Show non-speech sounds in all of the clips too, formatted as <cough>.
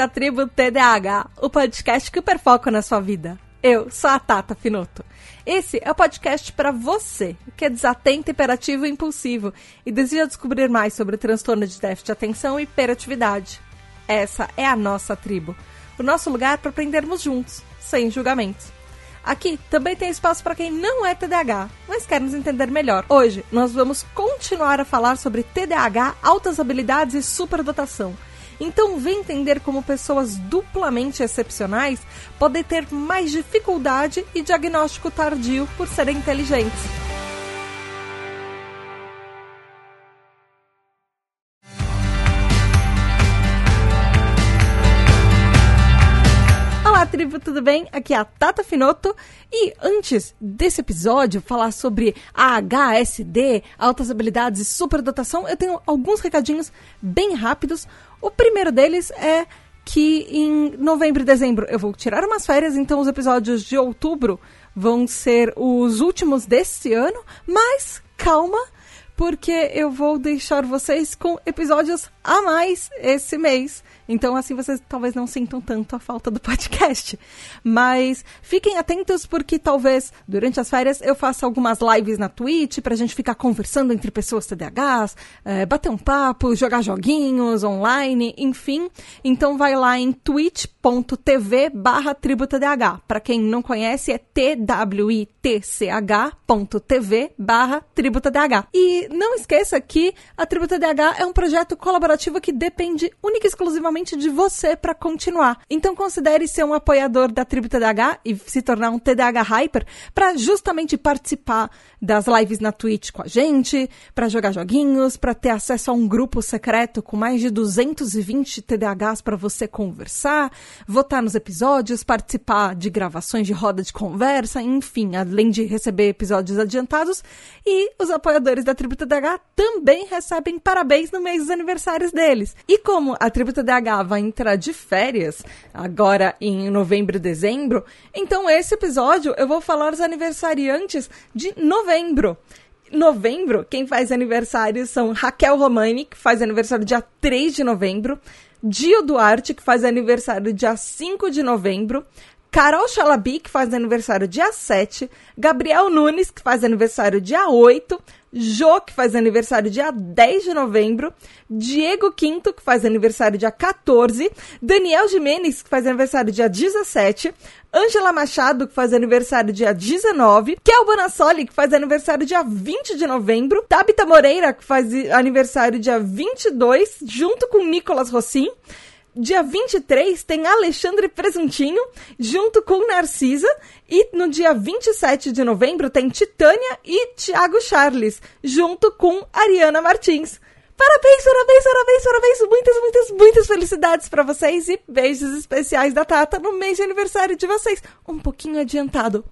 À Tribo TDAH, o podcast que hiperfoca na sua vida. Eu sou a Tata Finoto. Esse é o podcast para você, que é desatento, hiperativo e impulsivo e deseja descobrir mais sobre o transtorno de déficit de atenção e hiperatividade. Essa é a nossa tribo, o nosso lugar para aprendermos juntos, sem julgamentos. Aqui também tem espaço para quem não é TDAH, mas quer nos entender melhor. Hoje nós vamos continuar a falar sobre TDAH, altas habilidades e superdotação então, vem entender como pessoas duplamente excepcionais podem ter mais dificuldade e diagnóstico tardio por serem inteligentes. Tribo, tudo bem? Aqui é a Tata Finoto. E antes desse episódio falar sobre AHSD, altas habilidades e superdotação, eu tenho alguns recadinhos bem rápidos. O primeiro deles é que em novembro e dezembro eu vou tirar umas férias, então os episódios de outubro vão ser os últimos desse ano, mas calma, porque eu vou deixar vocês com episódios a mais esse mês. Então, assim, vocês talvez não sintam tanto a falta do podcast. Mas fiquem atentos, porque talvez durante as férias eu faça algumas lives na Twitch pra gente ficar conversando entre pessoas TDAHs, é, bater um papo, jogar joguinhos online, enfim. Então, vai lá em twitch.tv barra tributadh. Pra quem não conhece, é twitch.tv barra tributadh. E não esqueça que a Tributa DH é um projeto colaborativo que depende única e exclusivamente de você para continuar. Então considere ser um apoiador da Tribo TDAH e se tornar um TDAH Hyper para justamente participar das lives na Twitch com a gente, para jogar joguinhos, para ter acesso a um grupo secreto com mais de 220 TDAHs para você conversar, votar nos episódios, participar de gravações de roda de conversa, enfim, além de receber episódios adiantados. E os apoiadores da Tribo TDAH também recebem parabéns no mês dos aniversários deles. E como a Tribo TDAH vai entrar de férias agora em novembro e dezembro, então esse episódio eu vou falar dos aniversariantes de novembro. Novembro, quem faz aniversário são Raquel Romani, que faz aniversário dia 3 de novembro, Dio Duarte, que faz aniversário dia 5 de novembro, Carol Chalabi, que faz aniversário dia 7, Gabriel Nunes, que faz aniversário dia 8, Jô, que faz aniversário dia 10 de novembro, Diego Quinto, que faz aniversário dia 14, Daniel Jimenez, que faz aniversário dia 17, Ângela Machado, que faz aniversário dia 19, Kel Bonassoli, que faz aniversário dia 20 de novembro, Tabita Moreira, que faz aniversário dia 22, junto com Nicolas Rossim, Dia 23 tem Alexandre Presuntinho junto com Narcisa. E no dia 27 de novembro tem Titânia e Thiago Charles junto com Ariana Martins. Parabéns, parabéns, parabéns, parabéns. Muitas, muitas, muitas felicidades para vocês e beijos especiais da Tata no mês de aniversário de vocês. Um pouquinho adiantado.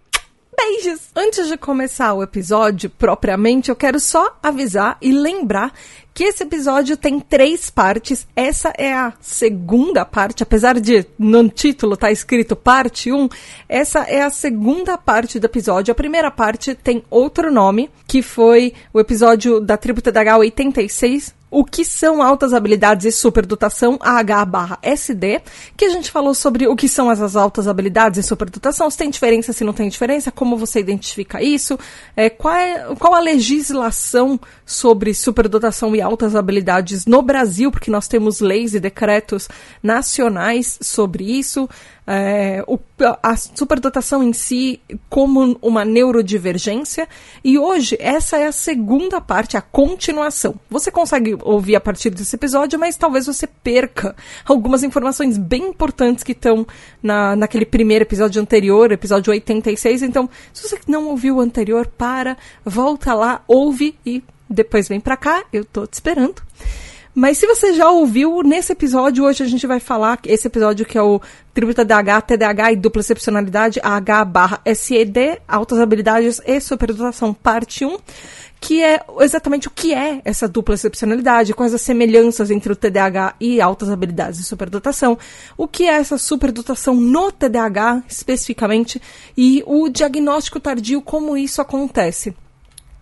Beijos! Antes de começar o episódio propriamente, eu quero só avisar e lembrar que esse episódio tem três partes. Essa é a segunda parte, apesar de no título estar tá escrito parte 1, essa é a segunda parte do episódio. A primeira parte tem outro nome, que foi o episódio da Tribo TDH 86, o que são altas habilidades e superdotação AH/SD, que a gente falou sobre o que são essas altas habilidades e superdotação, se tem diferença, se não tem diferença, como você identifica isso, é, qual, é, qual a legislação sobre superdotação e altas habilidades no Brasil, porque nós temos leis e decretos nacionais sobre isso, é, o, a superdotação em si como uma neurodivergência. E hoje essa é a segunda parte, a continuação. Você consegue ouvir a partir desse episódio, mas talvez você perca algumas informações bem importantes que estão na, naquele primeiro episódio anterior, episódio 86. Então, se você não ouviu o anterior, para, volta lá, ouve e depois vem pra cá, eu tô te esperando. Mas se você já ouviu, nesse episódio, hoje a gente vai falar, esse episódio que é o Tributa DH, TDAH e Dupla Excepcionalidade, H barra SED, Altas Habilidades e Superdotação, parte 1, que é exatamente o que é essa dupla excepcionalidade, quais as semelhanças entre o TDAH e altas habilidades e superdotação, o que é essa superdotação no TDAH especificamente e o diagnóstico tardio, como isso acontece.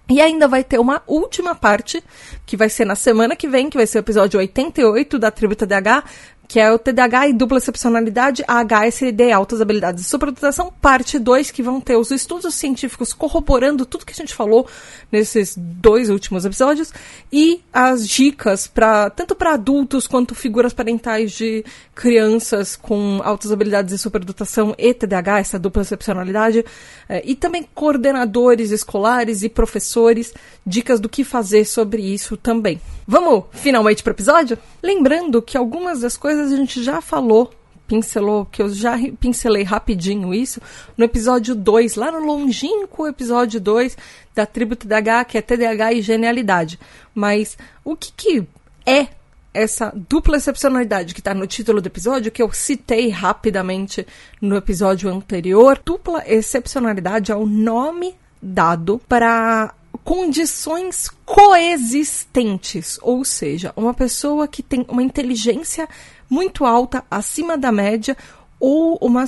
E ainda vai ter uma última parte, que vai ser na semana que vem, que vai ser o episódio 88 da Tributa DH, que é o TDAH e dupla excepcionalidade, a HSD, altas habilidades de superdotação, parte 2, que vão ter os estudos científicos corroborando tudo que a gente falou nesses dois últimos episódios e as dicas para tanto para adultos quanto figuras parentais de crianças com altas habilidades de superdotação e TDAH, essa dupla excepcionalidade, eh, e também coordenadores escolares e professores, dicas do que fazer sobre isso também. Vamos finalmente para o episódio? Lembrando que algumas das coisas a gente já falou, pincelou, que eu já pincelei rapidinho isso, no episódio 2, lá no longínquo episódio 2 da tribo TDAH, que é TDAH e genialidade. Mas o que, que é essa dupla excepcionalidade que está no título do episódio, que eu citei rapidamente no episódio anterior. Dupla excepcionalidade é o nome dado para condições coexistentes, ou seja, uma pessoa que tem uma inteligência muito alta, acima da média, ou uma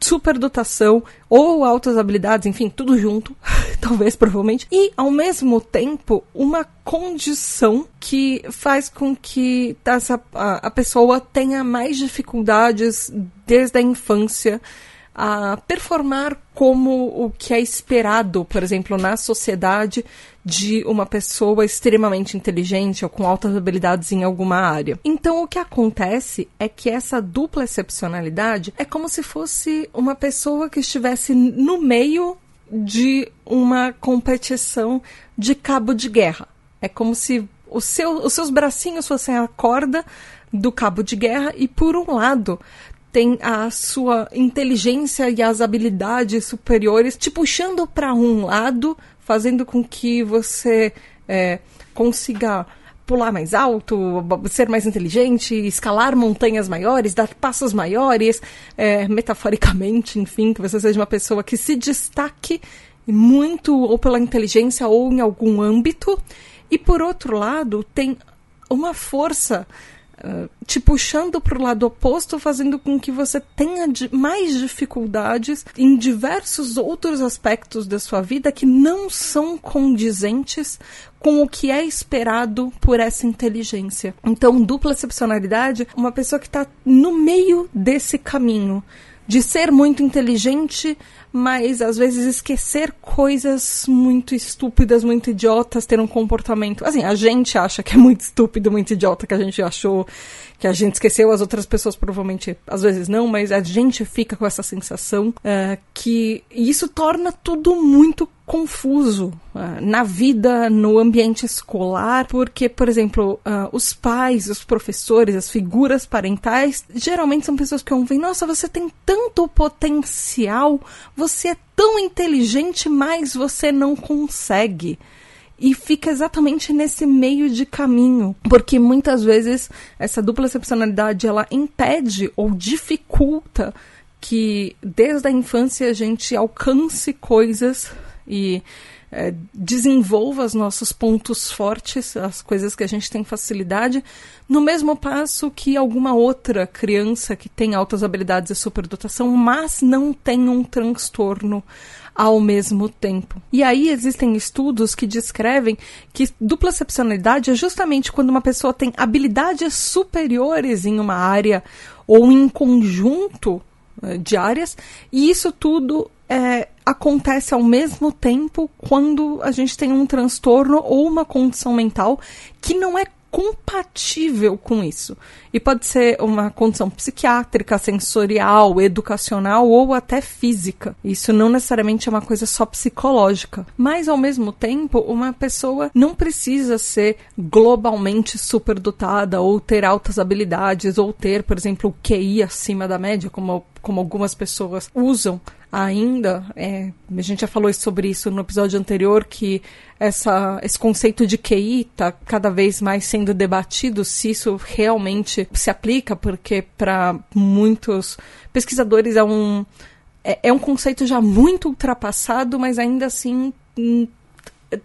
superdotação, ou altas habilidades, enfim, tudo junto, <laughs> talvez, provavelmente, e ao mesmo tempo uma condição que faz com que essa, a, a pessoa tenha mais dificuldades desde a infância a performar como o que é esperado, por exemplo, na sociedade de uma pessoa extremamente inteligente ou com altas habilidades em alguma área. Então, o que acontece é que essa dupla excepcionalidade é como se fosse uma pessoa que estivesse no meio de uma competição de cabo de guerra. É como se seu, os seus bracinhos fossem a corda do cabo de guerra e, por um lado, tem a sua inteligência e as habilidades superiores te puxando para um lado, fazendo com que você é, consiga pular mais alto, ser mais inteligente, escalar montanhas maiores, dar passos maiores, é, metaforicamente, enfim, que você seja uma pessoa que se destaque muito ou pela inteligência ou em algum âmbito. E por outro lado, tem uma força te puxando para o lado oposto, fazendo com que você tenha mais dificuldades em diversos outros aspectos da sua vida que não são condizentes com o que é esperado por essa inteligência. Então, dupla excepcionalidade, uma pessoa que está no meio desse caminho de ser muito inteligente, mas às vezes esquecer coisas muito estúpidas, muito idiotas, ter um comportamento. Assim, a gente acha que é muito estúpido, muito idiota, que a gente achou que a gente esqueceu, as outras pessoas provavelmente às vezes não, mas a gente fica com essa sensação uh, que isso torna tudo muito confuso uh, na vida, no ambiente escolar, porque, por exemplo, uh, os pais, os professores, as figuras parentais, geralmente são pessoas que ouvem: nossa, você tem tanto potencial, você é tão inteligente, mas você não consegue e fica exatamente nesse meio de caminho, porque muitas vezes essa dupla excepcionalidade ela impede ou dificulta que desde a infância a gente alcance coisas e é, desenvolva os nossos pontos fortes, as coisas que a gente tem facilidade, no mesmo passo que alguma outra criança que tem altas habilidades e superdotação, mas não tem um transtorno ao mesmo tempo. E aí existem estudos que descrevem que dupla excepcionalidade é justamente quando uma pessoa tem habilidades superiores em uma área ou em conjunto eh, de áreas, e isso tudo é, acontece ao mesmo tempo quando a gente tem um transtorno ou uma condição mental que não é compatível com isso. E pode ser uma condição psiquiátrica, sensorial, educacional ou até física. Isso não necessariamente é uma coisa só psicológica. Mas, ao mesmo tempo, uma pessoa não precisa ser globalmente superdotada ou ter altas habilidades ou ter, por exemplo, o QI acima da média, como, como algumas pessoas usam ainda. É, a gente já falou sobre isso no episódio anterior, que essa, esse conceito de QI está cada vez mais sendo debatido, se isso realmente se aplica, porque para muitos pesquisadores é um, é, é um conceito já muito ultrapassado, mas ainda assim hum,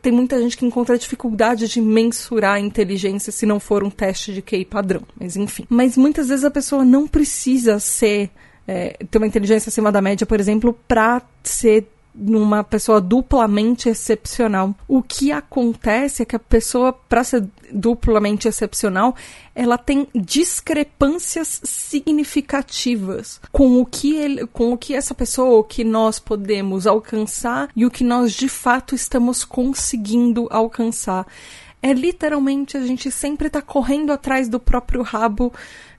tem muita gente que encontra dificuldade de mensurar a inteligência se não for um teste de QI padrão, mas enfim. Mas muitas vezes a pessoa não precisa ser é, ter uma inteligência acima da média, por exemplo, para ser numa pessoa duplamente excepcional. O que acontece é que a pessoa, para ser duplamente excepcional, ela tem discrepâncias significativas com o que ele, com o que essa pessoa, o que nós podemos alcançar e o que nós de fato estamos conseguindo alcançar. É literalmente a gente sempre tá correndo atrás do próprio rabo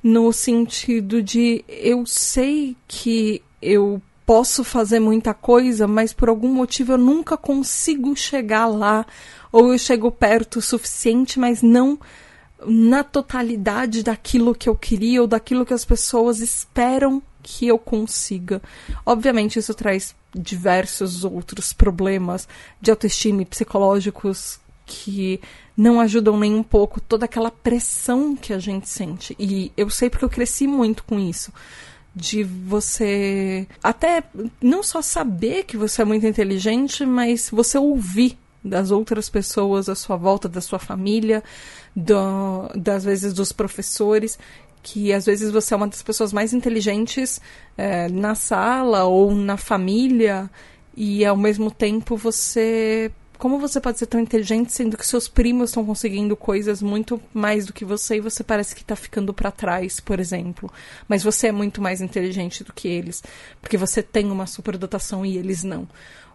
no sentido de eu sei que eu posso fazer muita coisa, mas por algum motivo eu nunca consigo chegar lá, ou eu chego perto o suficiente, mas não na totalidade daquilo que eu queria ou daquilo que as pessoas esperam que eu consiga. Obviamente, isso traz diversos outros problemas de autoestima e psicológicos que não ajudam nem um pouco toda aquela pressão que a gente sente. E eu sei porque eu cresci muito com isso de você até não só saber que você é muito inteligente, mas você ouvir das outras pessoas à sua volta, da sua família, do, das vezes dos professores, que às vezes você é uma das pessoas mais inteligentes é, na sala ou na família, e ao mesmo tempo você como você pode ser tão inteligente sendo que seus primos estão conseguindo coisas muito mais do que você e você parece que está ficando para trás, por exemplo. Mas você é muito mais inteligente do que eles, porque você tem uma superdotação e eles não.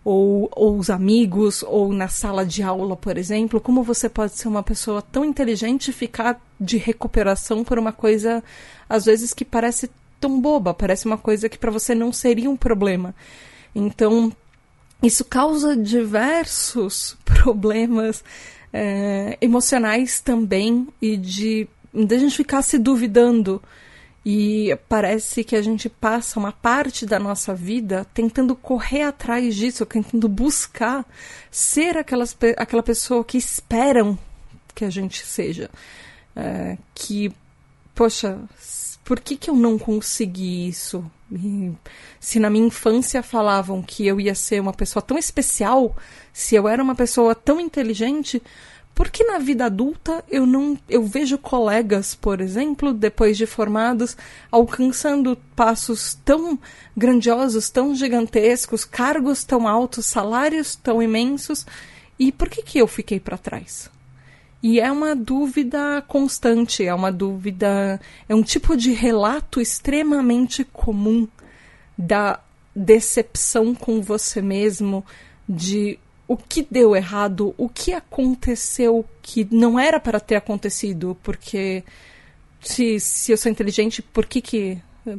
Ou, ou os amigos, ou na sala de aula, por exemplo, como você pode ser uma pessoa tão inteligente e ficar de recuperação por uma coisa, às vezes, que parece tão boba, parece uma coisa que para você não seria um problema. Então, isso causa diversos <laughs> problemas é, emocionais também e de, de a gente ficar se duvidando. E parece que a gente passa uma parte da nossa vida tentando correr atrás disso, tentando buscar ser aquelas, aquela pessoa que esperam que a gente seja. É, que, poxa, por que, que eu não consegui isso? Se na minha infância falavam que eu ia ser uma pessoa tão especial, se eu era uma pessoa tão inteligente, por que na vida adulta eu não eu vejo colegas, por exemplo, depois de formados, alcançando passos tão grandiosos, tão gigantescos, cargos tão altos, salários tão imensos, e por que que eu fiquei para trás? E é uma dúvida constante, é uma dúvida. É um tipo de relato extremamente comum da decepção com você mesmo, de o que deu errado, o que aconteceu que não era para ter acontecido, porque se, se eu sou inteligente, por que, que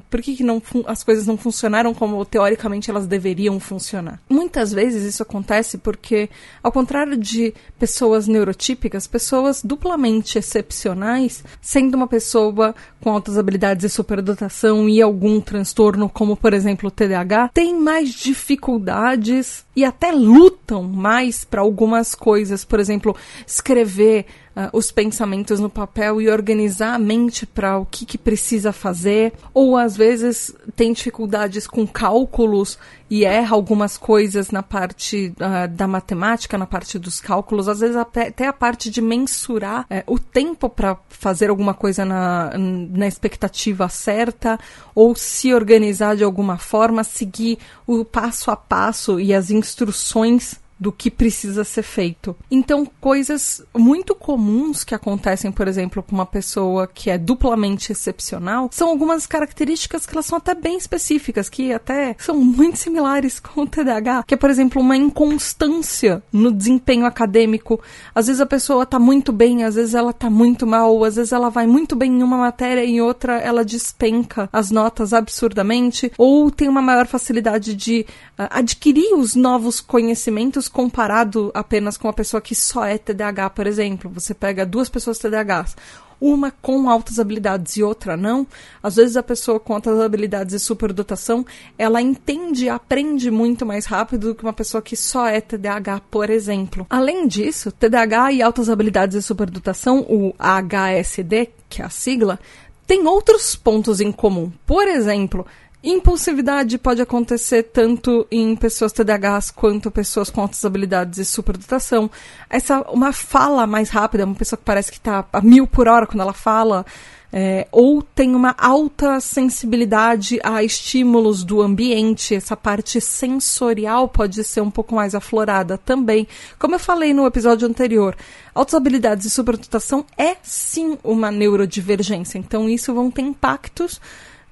por que, que não as coisas não funcionaram como teoricamente elas deveriam funcionar? Muitas vezes isso acontece porque, ao contrário de pessoas neurotípicas, pessoas duplamente excepcionais, sendo uma pessoa com altas habilidades e superdotação e algum transtorno, como por exemplo o TDAH, têm mais dificuldades e até lutam mais para algumas coisas, por exemplo, escrever os pensamentos no papel e organizar a mente para o que, que precisa fazer, ou às vezes tem dificuldades com cálculos e erra algumas coisas na parte uh, da matemática, na parte dos cálculos, às vezes até a parte de mensurar uh, o tempo para fazer alguma coisa na, na expectativa certa, ou se organizar de alguma forma, seguir o passo a passo e as instruções do que precisa ser feito. Então, coisas muito comuns que acontecem, por exemplo, com uma pessoa que é duplamente excepcional, são algumas características que elas são até bem específicas, que até são muito similares <laughs> com o TDAH, que é, por exemplo, uma inconstância no desempenho acadêmico. Às vezes a pessoa tá muito bem, às vezes ela tá muito mal, às vezes ela vai muito bem em uma matéria e em outra ela despenca as notas absurdamente, ou tem uma maior facilidade de uh, adquirir os novos conhecimentos comparado apenas com uma pessoa que só é TDAH, por exemplo. Você pega duas pessoas TDAHs, uma com altas habilidades e outra não, às vezes a pessoa com altas habilidades e superdotação, ela entende e aprende muito mais rápido do que uma pessoa que só é TDAH, por exemplo. Além disso, TDAH e altas habilidades e superdotação, o HSD, que é a sigla, tem outros pontos em comum. Por exemplo, Impulsividade pode acontecer tanto em pessoas TDAHs quanto pessoas com altas habilidades e superdotação. Essa uma fala mais rápida, uma pessoa que parece que está a mil por hora quando ela fala, é, ou tem uma alta sensibilidade a estímulos do ambiente, essa parte sensorial pode ser um pouco mais aflorada também. Como eu falei no episódio anterior, altas habilidades e superdotação é sim uma neurodivergência, então isso vão ter impactos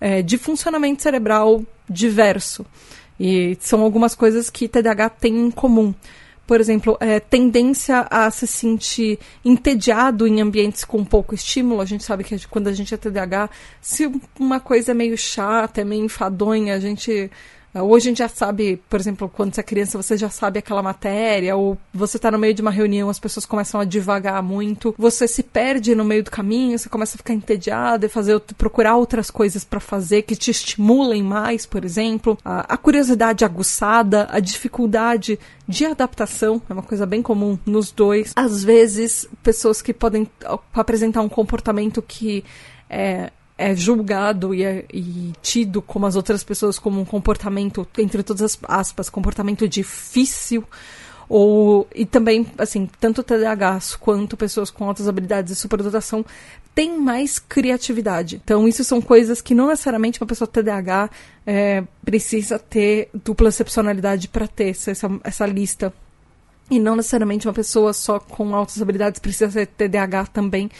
é, de funcionamento cerebral diverso. E são algumas coisas que TDAH tem em comum. Por exemplo, é, tendência a se sentir entediado em ambientes com pouco estímulo. A gente sabe que quando a gente é TDAH, se uma coisa é meio chata, é meio enfadonha, a gente Hoje a gente já sabe, por exemplo, quando você é criança, você já sabe aquela matéria, ou você está no meio de uma reunião, as pessoas começam a devagar muito, você se perde no meio do caminho, você começa a ficar entediado e fazer, procurar outras coisas para fazer que te estimulem mais, por exemplo. A, a curiosidade aguçada, a dificuldade de adaptação, é uma coisa bem comum nos dois. Às vezes, pessoas que podem apresentar um comportamento que é, é julgado e, é, e tido como as outras pessoas como um comportamento, entre todas as aspas, comportamento difícil, ou e também assim tanto TDAHs quanto pessoas com altas habilidades de superdotação têm mais criatividade. Então isso são coisas que não necessariamente uma pessoa TDAH é, precisa ter dupla excepcionalidade para ter essa, essa lista. E não necessariamente uma pessoa só com altas habilidades precisa ser TDAH também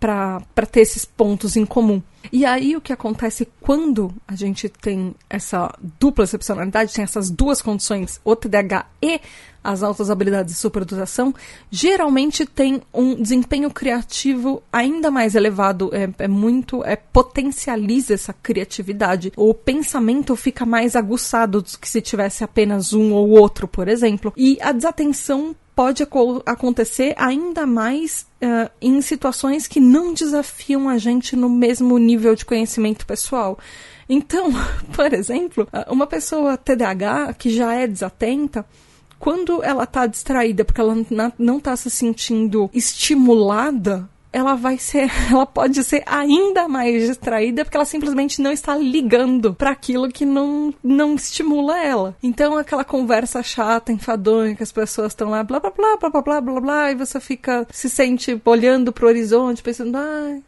para ter esses pontos em comum. E aí o que acontece quando a gente tem essa dupla excepcionalidade, tem essas duas condições, o TDAH e as altas habilidades de superdotação, geralmente tem um desempenho criativo ainda mais elevado, é, é muito, é potencializa essa criatividade. O pensamento fica mais aguçado do que se tivesse apenas um ou outro, por exemplo. E a desatenção pode acontecer ainda mais uh, em situações que não desafiam a gente no mesmo nível de conhecimento pessoal. Então, <laughs> por exemplo, uma pessoa TDAH que já é desatenta, quando ela está distraída porque ela não está se sentindo estimulada ela vai ser, <laughs> ela pode ser ainda mais distraída porque ela simplesmente não está ligando para aquilo que não não estimula ela. Então aquela conversa chata, enfadonha que as pessoas estão lá blá blá blá blá blá blá blá blá e você fica se sente olhando pro horizonte pensando, ai,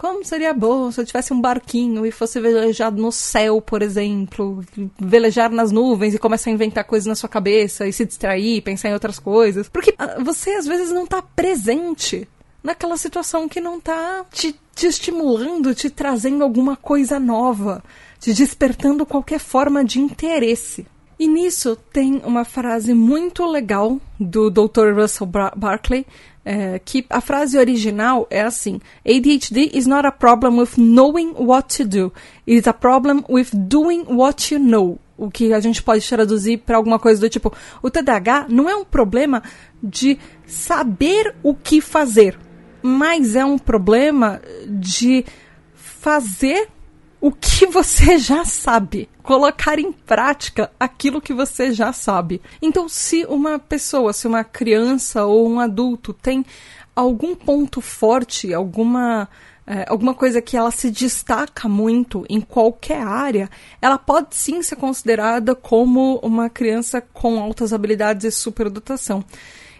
como seria bom se eu tivesse um barquinho e fosse velejar no céu, por exemplo, velejar nas nuvens e começar a inventar coisas na sua cabeça e se distrair, pensar em outras coisas. Porque ah, você às vezes não está presente naquela situação que não tá te, te estimulando, te trazendo alguma coisa nova, te despertando qualquer forma de interesse. E nisso tem uma frase muito legal do Dr. Russell Barkley, é, que a frase original é assim: ADHD is not a problem with knowing what to do, it is a problem with doing what you know. O que a gente pode traduzir para alguma coisa do tipo: o TDAH não é um problema de saber o que fazer, mas é um problema de fazer o que <laughs> você já sabe, colocar em prática aquilo que você já sabe. Então, se uma pessoa, se uma criança ou um adulto tem algum ponto forte, alguma é, alguma coisa que ela se destaca muito em qualquer área, ela pode sim ser considerada como uma criança com altas habilidades e superdotação.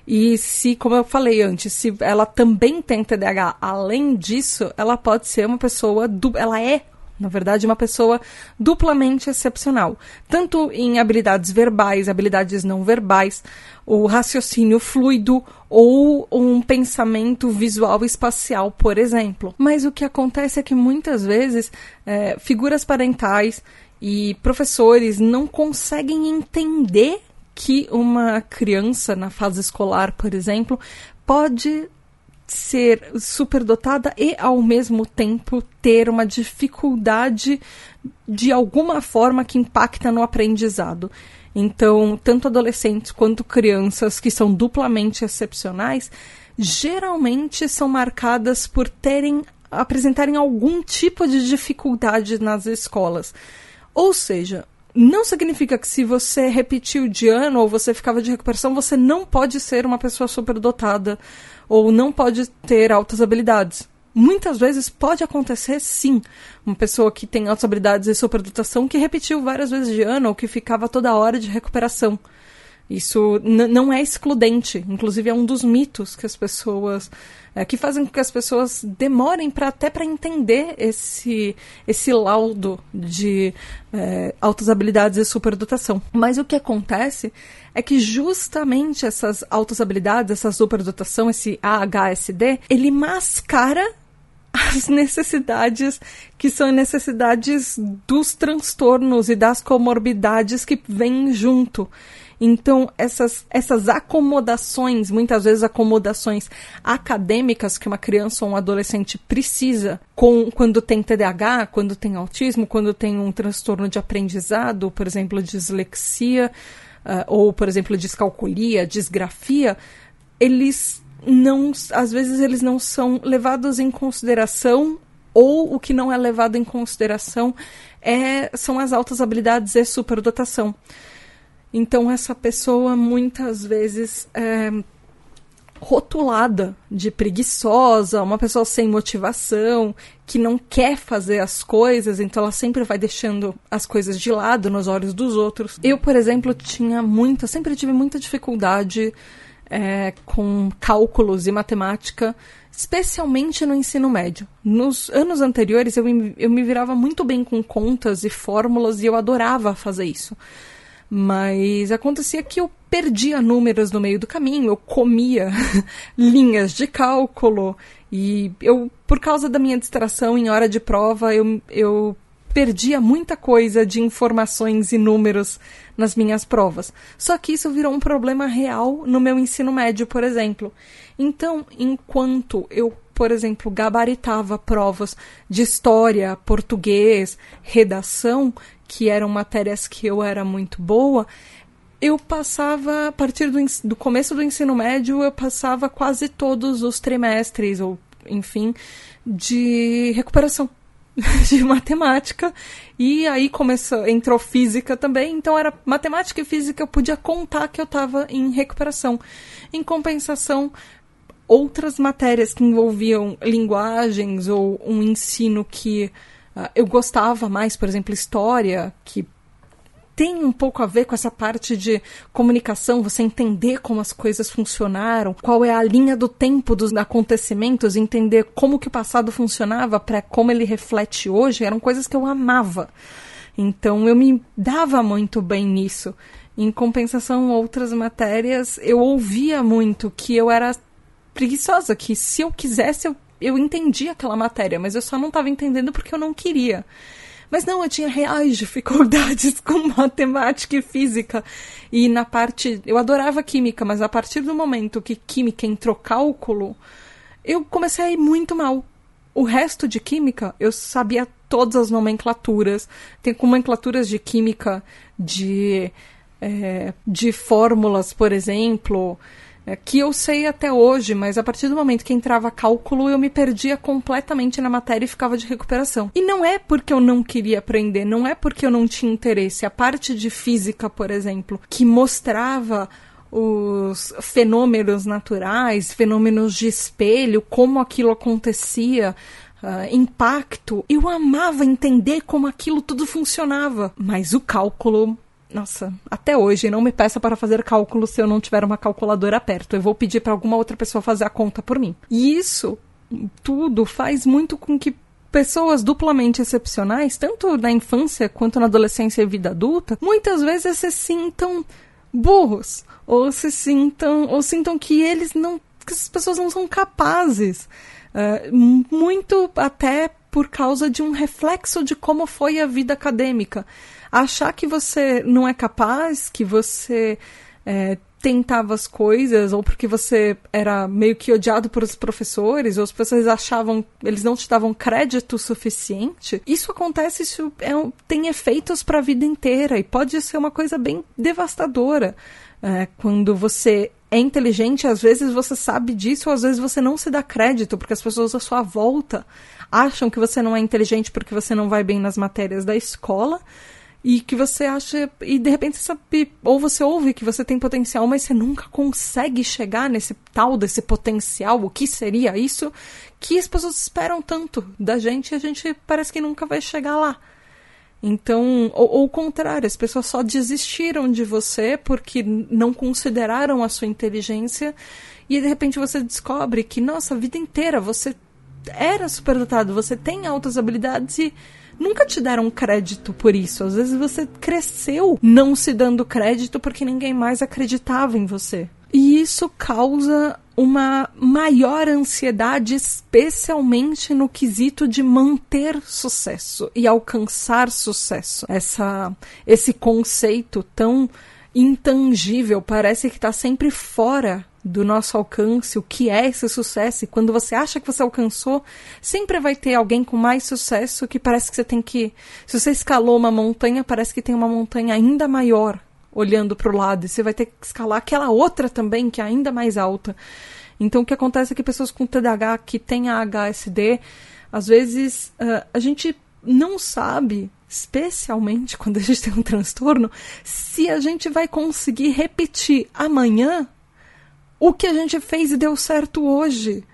E se, como eu falei antes, se ela também tem TDAH, além disso, ela pode ser uma pessoa, du ela é na verdade, uma pessoa duplamente excepcional, tanto em habilidades verbais, habilidades não verbais, o raciocínio fluido ou um pensamento visual espacial, por exemplo. Mas o que acontece é que muitas vezes é, figuras parentais e professores não conseguem entender que uma criança na fase escolar, por exemplo, pode ser superdotada e ao mesmo tempo ter uma dificuldade de alguma forma que impacta no aprendizado. Então, tanto adolescentes quanto crianças que são duplamente excepcionais, geralmente são marcadas por terem apresentarem algum tipo de dificuldade nas escolas. Ou seja, não significa que se você repetiu de ano ou você ficava de recuperação, você não pode ser uma pessoa superdotada ou não pode ter altas habilidades. muitas vezes pode acontecer sim. Uma pessoa que tem altas habilidades e superdotação que repetiu várias vezes de ano ou que ficava toda hora de recuperação. Isso não é excludente, inclusive é um dos mitos que as pessoas é, que fazem com que as pessoas demorem para até para entender esse esse laudo de é, altas habilidades e superdotação. Mas o que acontece é que justamente essas altas habilidades, essa superdotação, esse AHSD, ele mascara as necessidades que são necessidades dos transtornos e das comorbidades que vêm junto. Então, essas, essas acomodações, muitas vezes acomodações acadêmicas que uma criança ou um adolescente precisa com, quando tem TDAH, quando tem autismo, quando tem um transtorno de aprendizado, por exemplo, dislexia, uh, ou, por exemplo, descalculia, disgrafia, eles não, às vezes eles não são levados em consideração ou o que não é levado em consideração é, são as altas habilidades e superdotação. Então essa pessoa muitas vezes é rotulada de preguiçosa, uma pessoa sem motivação, que não quer fazer as coisas, então ela sempre vai deixando as coisas de lado nos olhos dos outros. Eu, por exemplo, tinha muita, sempre tive muita dificuldade é, com cálculos e matemática, especialmente no ensino médio. Nos anos anteriores eu, eu me virava muito bem com contas e fórmulas e eu adorava fazer isso. Mas acontecia que eu perdia números no meio do caminho, eu comia <laughs> linhas de cálculo e eu, por causa da minha distração em hora de prova, eu, eu perdia muita coisa de informações e números nas minhas provas. Só que isso virou um problema real no meu ensino médio, por exemplo. Então, enquanto eu, por exemplo, gabaritava provas de história, português, redação, que eram matérias que eu era muito boa, eu passava, a partir do, do começo do ensino médio, eu passava quase todos os trimestres, ou enfim, de recuperação <laughs> de matemática. E aí começou entrou física também então era matemática e física eu podia contar que eu estava em recuperação. Em compensação outras matérias que envolviam linguagens ou um ensino que eu gostava mais, por exemplo, história, que tem um pouco a ver com essa parte de comunicação, você entender como as coisas funcionaram, qual é a linha do tempo dos acontecimentos, entender como que o passado funcionava para como ele reflete hoje, eram coisas que eu amava. Então eu me dava muito bem nisso. Em compensação, outras matérias, eu ouvia muito que eu era preguiçosa, que se eu quisesse eu eu entendi aquela matéria, mas eu só não estava entendendo porque eu não queria. Mas não, eu tinha reais dificuldades <laughs> com matemática e física. E na parte. Eu adorava química, mas a partir do momento que química entrou cálculo, eu comecei a ir muito mal. O resto de química, eu sabia todas as nomenclaturas. Tem nomenclaturas de química de. É, de fórmulas, por exemplo é, que eu sei até hoje, mas a partir do momento que entrava cálculo, eu me perdia completamente na matéria e ficava de recuperação. E não é porque eu não queria aprender, não é porque eu não tinha interesse. A parte de física, por exemplo, que mostrava os fenômenos naturais, fenômenos de espelho, como aquilo acontecia, Uh, impacto. Eu amava entender como aquilo tudo funcionava, mas o cálculo nossa, até hoje, não me peça para fazer cálculo se eu não tiver uma calculadora perto. Eu vou pedir para alguma outra pessoa fazer a conta por mim. E isso tudo faz muito com que pessoas duplamente excepcionais, tanto na infância quanto na adolescência e vida adulta, muitas vezes se sintam burros ou se sintam ou sintam que eles não que as pessoas não são capazes uh, muito até por causa de um reflexo de como foi a vida acadêmica achar que você não é capaz, que você é, tentava as coisas, ou porque você era meio que odiado por os professores, ou os professores achavam, eles não te davam crédito suficiente, isso acontece, isso é, tem efeitos para a vida inteira e pode ser uma coisa bem devastadora. É, quando você é inteligente, às vezes você sabe disso, ou às vezes você não se dá crédito, porque as pessoas à sua volta acham que você não é inteligente porque você não vai bem nas matérias da escola e que você acha e de repente sabe, ou você ouve que você tem potencial, mas você nunca consegue chegar nesse tal desse potencial, o que seria isso que as pessoas esperam tanto da gente e a gente parece que nunca vai chegar lá. Então, ou, ou o contrário, as pessoas só desistiram de você porque não consideraram a sua inteligência e de repente você descobre que, nossa, a vida inteira você era superdotado, você tem altas habilidades e nunca te deram crédito por isso. Às vezes você cresceu não se dando crédito porque ninguém mais acreditava em você. E isso causa uma maior ansiedade, especialmente no quesito de manter sucesso e alcançar sucesso. Essa, esse conceito tão intangível parece que está sempre fora do nosso alcance, o que é esse sucesso, e quando você acha que você alcançou, sempre vai ter alguém com mais sucesso que parece que você tem que. Se você escalou uma montanha, parece que tem uma montanha ainda maior olhando para o lado, e você vai ter que escalar aquela outra também, que é ainda mais alta. Então, o que acontece é que pessoas com TDAH que têm a HSD, às vezes uh, a gente não sabe especialmente <laughs> quando a gente tem um transtorno, se a gente vai conseguir repetir amanhã o que a gente fez e deu certo hoje.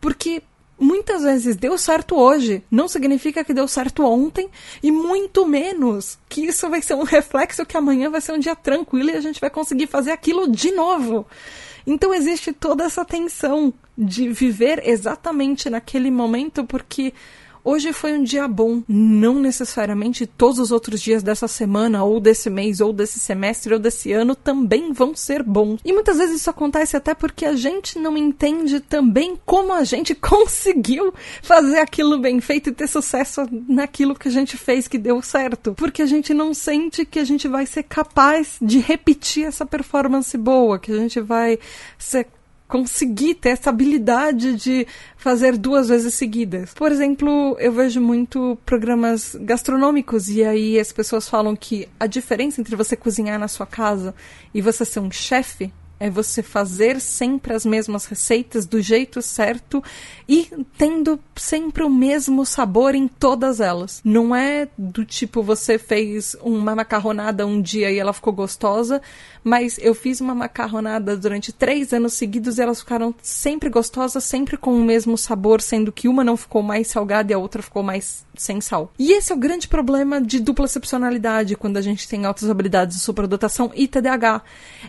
Porque muitas vezes deu certo hoje não significa que deu certo ontem, e muito menos que isso vai ser um reflexo que amanhã vai ser um dia tranquilo e a gente vai conseguir fazer aquilo de novo. Então existe toda essa tensão de viver exatamente naquele momento, porque Hoje foi um dia bom, não necessariamente todos os outros dias dessa semana, ou desse mês, ou desse semestre, ou desse ano também vão ser bons. E muitas vezes isso acontece até porque a gente não entende também como a gente <laughs> conseguiu fazer aquilo bem feito e ter sucesso naquilo que a gente fez que deu certo. Porque a gente não sente que a gente vai ser capaz de repetir essa performance boa, que a gente vai ser conseguir ter essa habilidade de fazer duas vezes seguidas. Por exemplo, eu vejo muito programas gastronômicos e aí as pessoas falam que a diferença entre você cozinhar na sua casa e você ser um chefe é você fazer sempre as mesmas receitas do jeito certo e tendo sempre o mesmo sabor em todas elas. Não é do tipo você fez uma macarronada um dia e ela ficou gostosa, mas eu fiz uma macarronada durante três anos seguidos e elas ficaram sempre gostosas, sempre com o mesmo sabor, sendo que uma não ficou mais salgada e a outra ficou mais sem sal. E esse é o grande problema de dupla excepcionalidade quando a gente tem altas habilidades de superdotação e TDAH.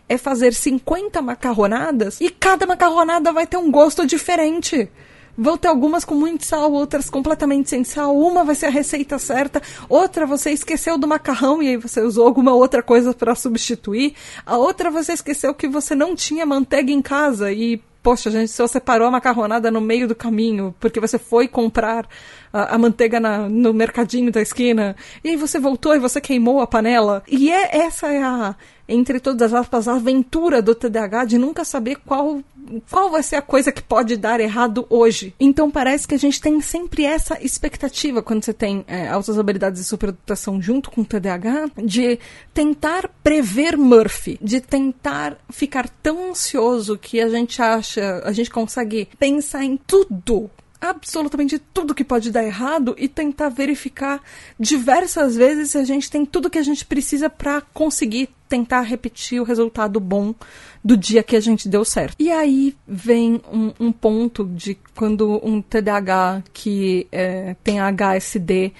É fazer 50 macarronadas e cada macarronada vai ter um gosto diferente. Vão ter algumas com muito sal, outras completamente sem sal. Uma vai ser a receita certa, outra você esqueceu do macarrão e aí você usou alguma outra coisa para substituir. A outra você esqueceu que você não tinha manteiga em casa e poxa, gente, se você parou a macarronada no meio do caminho porque você foi comprar a, a manteiga na, no mercadinho da esquina e aí você voltou e você queimou a panela. E é essa é a entre todas as aspas, a aventura do TDAH de nunca saber qual, qual vai ser a coisa que pode dar errado hoje. Então parece que a gente tem sempre essa expectativa quando você tem é, altas habilidades de superdotação junto com o TDAH de tentar prever Murphy, de tentar ficar tão ansioso que a gente acha, a gente consegue pensar em tudo absolutamente tudo que pode dar errado e tentar verificar diversas vezes se a gente tem tudo que a gente precisa para conseguir tentar repetir o resultado bom do dia que a gente deu certo. E aí vem um, um ponto de quando um TDAH que é, tem HSD,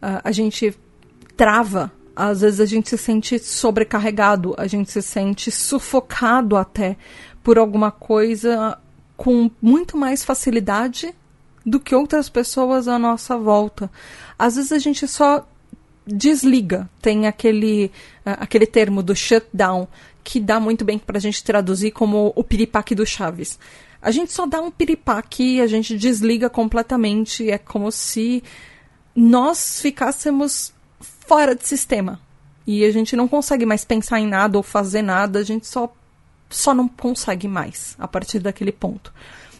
uh, a gente trava às vezes a gente se sente sobrecarregado, a gente se sente sufocado até por alguma coisa com muito mais facilidade do que outras pessoas à nossa volta. Às vezes a gente só desliga. Tem aquele, uh, aquele termo do shutdown que dá muito bem para a gente traduzir como o piripaque do Chaves. A gente só dá um piripaque, a gente desliga completamente. É como se nós ficássemos fora de sistema. E a gente não consegue mais pensar em nada ou fazer nada, a gente só, só não consegue mais a partir daquele ponto.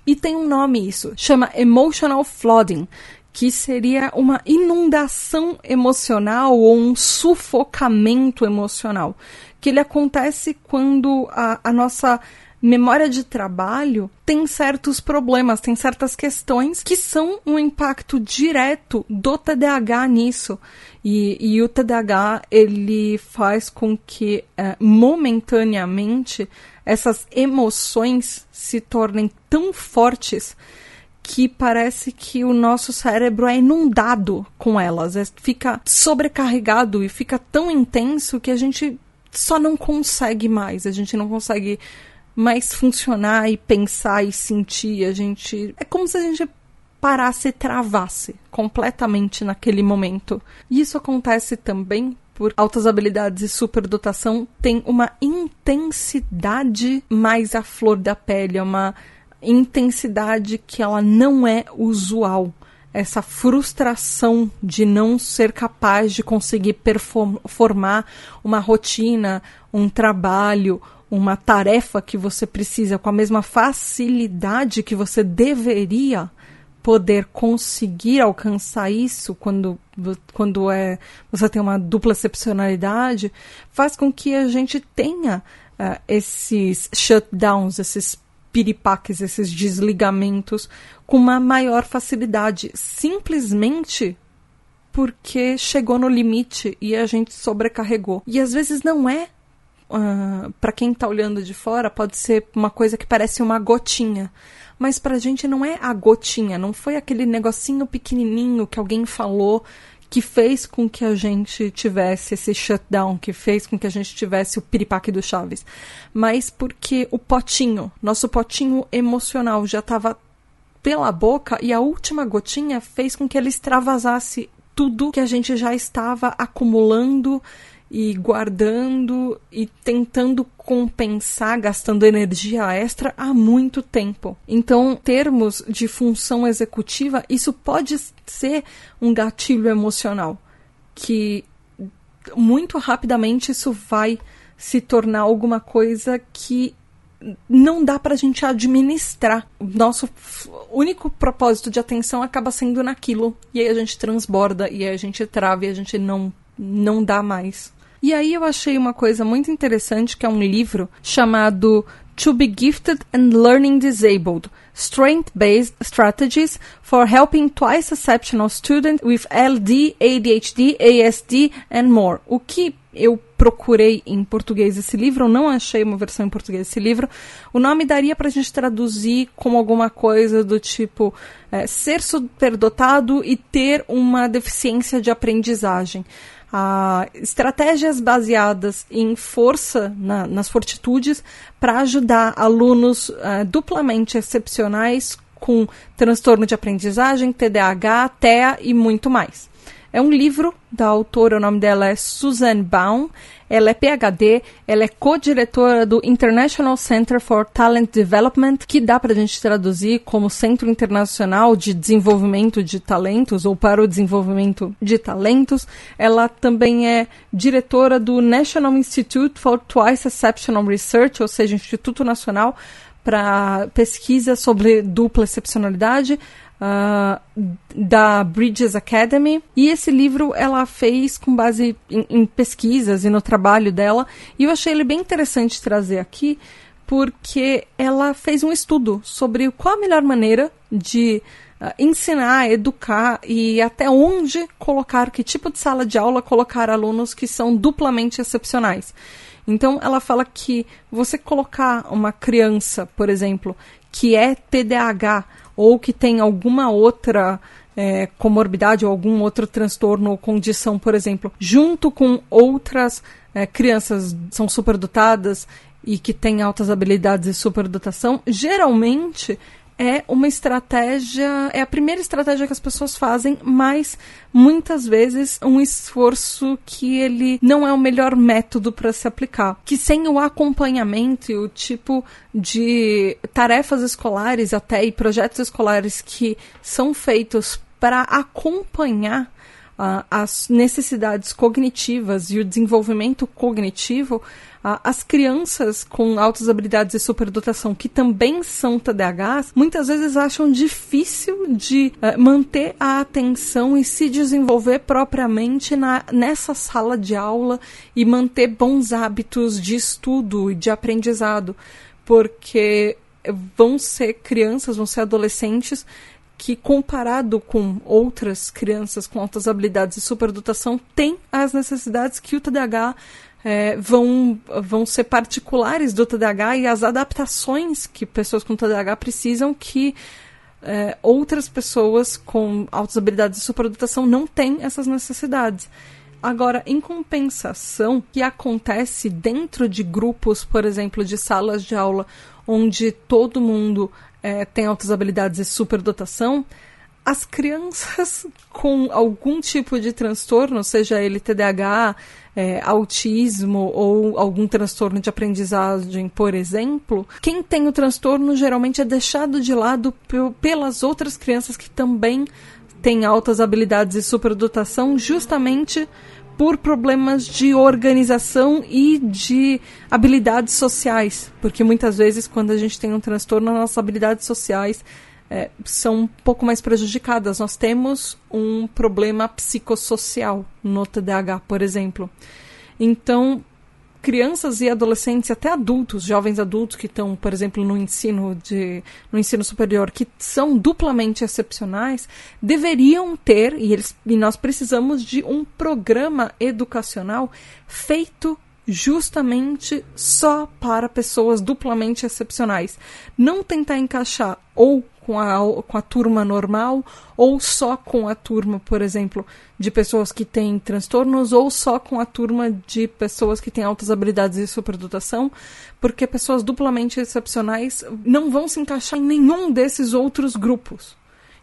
E tem um nome isso, chama emotional flooding, que seria uma inundação emocional ou um sufocamento emocional, que ele acontece quando a, a nossa memória de trabalho tem certos problemas, tem certas questões que são um impacto direto do TDAH nisso. E, e o TDAH ele faz com que é, momentaneamente essas emoções se tornem tão fortes que parece que o nosso cérebro é inundado com elas, é, fica sobrecarregado e fica tão intenso que a gente só não consegue mais, a gente não consegue mais funcionar e pensar e sentir. A gente. É como se a gente parasse e travasse completamente naquele momento. E isso acontece também por altas habilidades e superdotação tem uma intensidade mais à flor da pele, é uma intensidade que ela não é usual. Essa frustração de não ser capaz de conseguir performar uma rotina, um trabalho, uma tarefa que você precisa com a mesma facilidade que você deveria poder conseguir alcançar isso quando, quando é, você tem uma dupla excepcionalidade, faz com que a gente tenha uh, esses shutdowns, esses piripaques, esses desligamentos com uma maior facilidade, simplesmente porque chegou no limite e a gente sobrecarregou. E às vezes não é uh, ah, para quem está olhando de fora, pode ser uma coisa que parece uma gotinha. Mas para a gente não é a gotinha, não foi aquele negocinho pequenininho que alguém falou que fez com que a gente tivesse esse shutdown, que fez com que a gente tivesse o piripaque do Chaves. Mas porque o potinho, nosso potinho emocional já estava pela boca e a última gotinha fez com que ele extravasasse tudo que a gente já estava acumulando e guardando e tentando compensar, gastando energia extra há muito tempo. Então, termos de função executiva, isso pode ser um gatilho emocional que muito rapidamente isso vai se tornar alguma coisa que não dá para a gente administrar. Nosso único propósito de atenção acaba sendo naquilo. E aí a gente transborda, e aí a gente trava, e a gente não, não dá mais. E aí eu achei uma coisa muito interessante, que é um livro chamado To Be Gifted and Learning Disabled: Strength-Based Strategies for Helping Twice Exceptional Students with LD, ADHD, ASD and More. O que eu procurei em português esse livro, não achei uma versão em português desse livro. O nome daria para a gente traduzir como alguma coisa do tipo é, ser superdotado e ter uma deficiência de aprendizagem a estratégias baseadas em força, na, nas fortitudes, para ajudar alunos uh, duplamente excepcionais com transtorno de aprendizagem, TDAH, TEA e muito mais. É um livro da autora, o nome dela é Suzanne Baum. Ela é PhD, ela é co-diretora do International Center for Talent Development, que dá para a gente traduzir como Centro Internacional de Desenvolvimento de Talentos ou para o Desenvolvimento de Talentos. Ela também é diretora do National Institute for Twice Exceptional Research, ou seja, Instituto Nacional para pesquisa sobre dupla excepcionalidade uh, da Bridges Academy. E esse livro ela fez com base em, em pesquisas e no trabalho dela. E eu achei ele bem interessante trazer aqui, porque ela fez um estudo sobre qual a melhor maneira de uh, ensinar, educar e até onde colocar, que tipo de sala de aula colocar alunos que são duplamente excepcionais. Então, ela fala que você colocar uma criança, por exemplo, que é TDAH ou que tem alguma outra é, comorbidade ou algum outro transtorno ou condição, por exemplo, junto com outras é, crianças são superdotadas e que têm altas habilidades e superdotação, geralmente é uma estratégia, é a primeira estratégia que as pessoas fazem, mas muitas vezes um esforço que ele não é o melhor método para se aplicar. Que sem o acompanhamento e o tipo de tarefas escolares até e projetos escolares que são feitos para acompanhar uh, as necessidades cognitivas e o desenvolvimento cognitivo, as crianças com altas habilidades e superdotação, que também são TDAHs, muitas vezes acham difícil de uh, manter a atenção e se desenvolver propriamente na, nessa sala de aula e manter bons hábitos de estudo e de aprendizado porque vão ser crianças, vão ser adolescentes que, comparado com outras crianças com altas habilidades e superdotação, têm as necessidades que o TDAH é, vão, vão ser particulares do TDAH e as adaptações que pessoas com TDAH precisam que é, outras pessoas com altas habilidades e superdotação não têm essas necessidades. Agora, em compensação, que acontece dentro de grupos, por exemplo, de salas de aula, onde todo mundo é, tem altas habilidades e superdotação, as crianças <laughs> com algum tipo de transtorno, seja ele TDAH, é, autismo ou algum transtorno de aprendizagem, por exemplo, quem tem o transtorno geralmente é deixado de lado pelas outras crianças que também têm altas habilidades e superdotação, justamente por problemas de organização e de habilidades sociais. Porque muitas vezes, quando a gente tem um transtorno, nossas habilidades sociais é, são um pouco mais prejudicadas. Nós temos um problema psicossocial no TDAH, por exemplo. Então, crianças e adolescentes, até adultos, jovens adultos que estão, por exemplo, no ensino de no ensino superior, que são duplamente excepcionais, deveriam ter e eles e nós precisamos de um programa educacional feito justamente só para pessoas duplamente excepcionais. Não tentar encaixar ou com a, com a turma normal, ou só com a turma, por exemplo, de pessoas que têm transtornos, ou só com a turma de pessoas que têm altas habilidades e superdotação, porque pessoas duplamente excepcionais não vão se encaixar em nenhum desses outros grupos.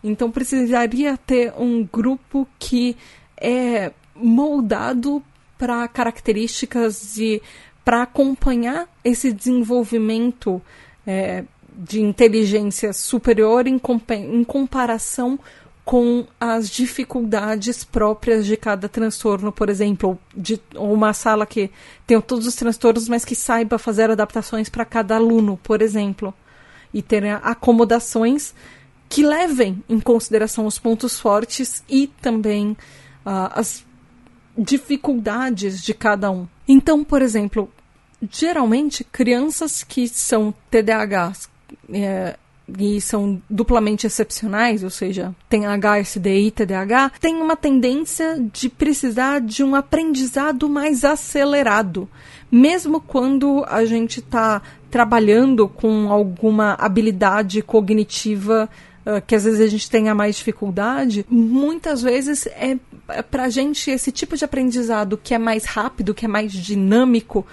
Então precisaria ter um grupo que é moldado para características de para acompanhar esse desenvolvimento é, de inteligência superior em, em comparação com as dificuldades próprias de cada transtorno, por exemplo, de uma sala que tem todos os transtornos, mas que saiba fazer adaptações para cada aluno, por exemplo, e ter acomodações que levem em consideração os pontos fortes e também uh, as dificuldades de cada um. Então, por exemplo, geralmente crianças que são TDAHs é, e são duplamente excepcionais, ou seja, tem HSD e TDAH, tem uma tendência de precisar de um aprendizado mais acelerado. Mesmo quando a gente está trabalhando com alguma habilidade cognitiva uh, que às vezes a gente tenha mais dificuldade, muitas vezes é, é para a gente esse tipo de aprendizado que é mais rápido, que é mais dinâmico,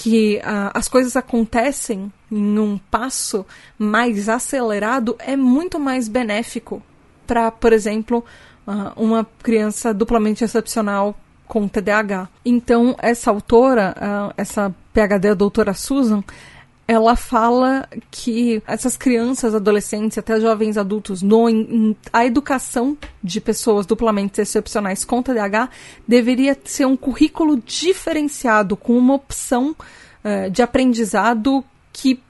que uh, as coisas acontecem em um passo mais acelerado é muito mais benéfico para, por exemplo, uh, uma criança duplamente excepcional com TDAH. Então, essa autora, uh, essa PhD, a doutora Susan, ela fala que essas crianças, adolescentes, até jovens adultos, no, em, a educação de pessoas duplamente excepcionais com TDAH deveria ser um currículo diferenciado, com uma opção uh, de aprendizado que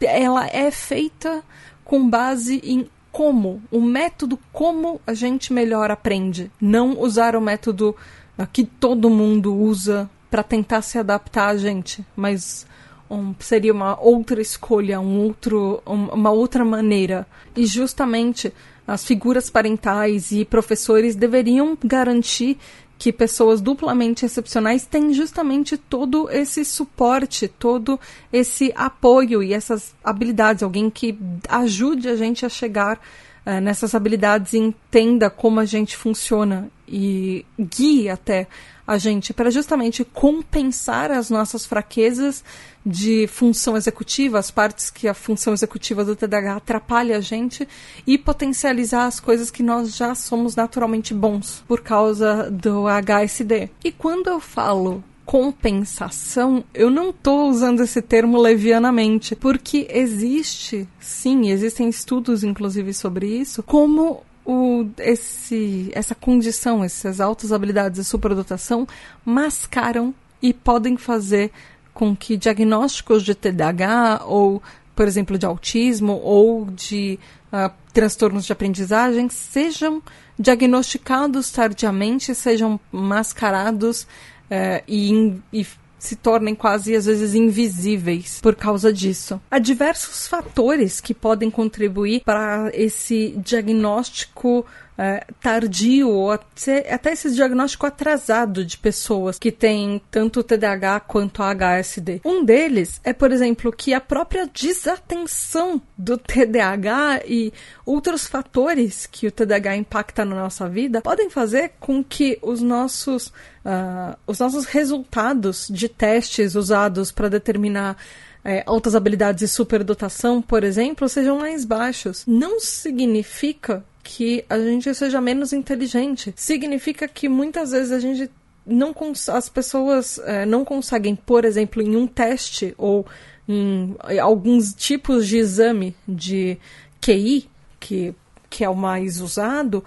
ela é feita com base em como, o método como a gente melhor aprende, não usar o método uh, que todo mundo usa para tentar se adaptar a gente, mas um, seria uma outra escolha, um outro, um, uma outra maneira. E justamente as figuras parentais e professores deveriam garantir que pessoas duplamente excepcionais têm justamente todo esse suporte, todo esse apoio e essas habilidades, alguém que ajude a gente a chegar uh, nessas habilidades e entenda como a gente funciona e guie até a gente para justamente compensar as nossas fraquezas de função executiva, as partes que a função executiva do TDAH atrapalha a gente e potencializar as coisas que nós já somos naturalmente bons por causa do HSD. E quando eu falo compensação, eu não estou usando esse termo levianamente, porque existe, sim, existem estudos inclusive sobre isso, como o, esse, essa condição, essas altas habilidades de superdotação mascaram e podem fazer com que diagnósticos de TDAH ou, por exemplo, de autismo ou de uh, transtornos de aprendizagem sejam diagnosticados tardiamente, sejam mascarados uh, e, e se tornem quase às vezes invisíveis por causa disso. Há diversos fatores que podem contribuir para esse diagnóstico é, tardio ou até, esse diagnóstico atrasado de pessoas que têm tanto TDAH quanto HSD. Um deles é, por exemplo, que a própria desatenção do TDAH e outros fatores que o TDAH impacta na nossa vida podem fazer com que os nossos, uh, os nossos resultados de testes usados para determinar é, altas habilidades e superdotação, por exemplo, sejam mais baixos. Não significa que a gente seja menos inteligente. Significa que muitas vezes a gente não as pessoas é, não conseguem, por exemplo, em um teste ou em alguns tipos de exame de QI, que, que é o mais usado,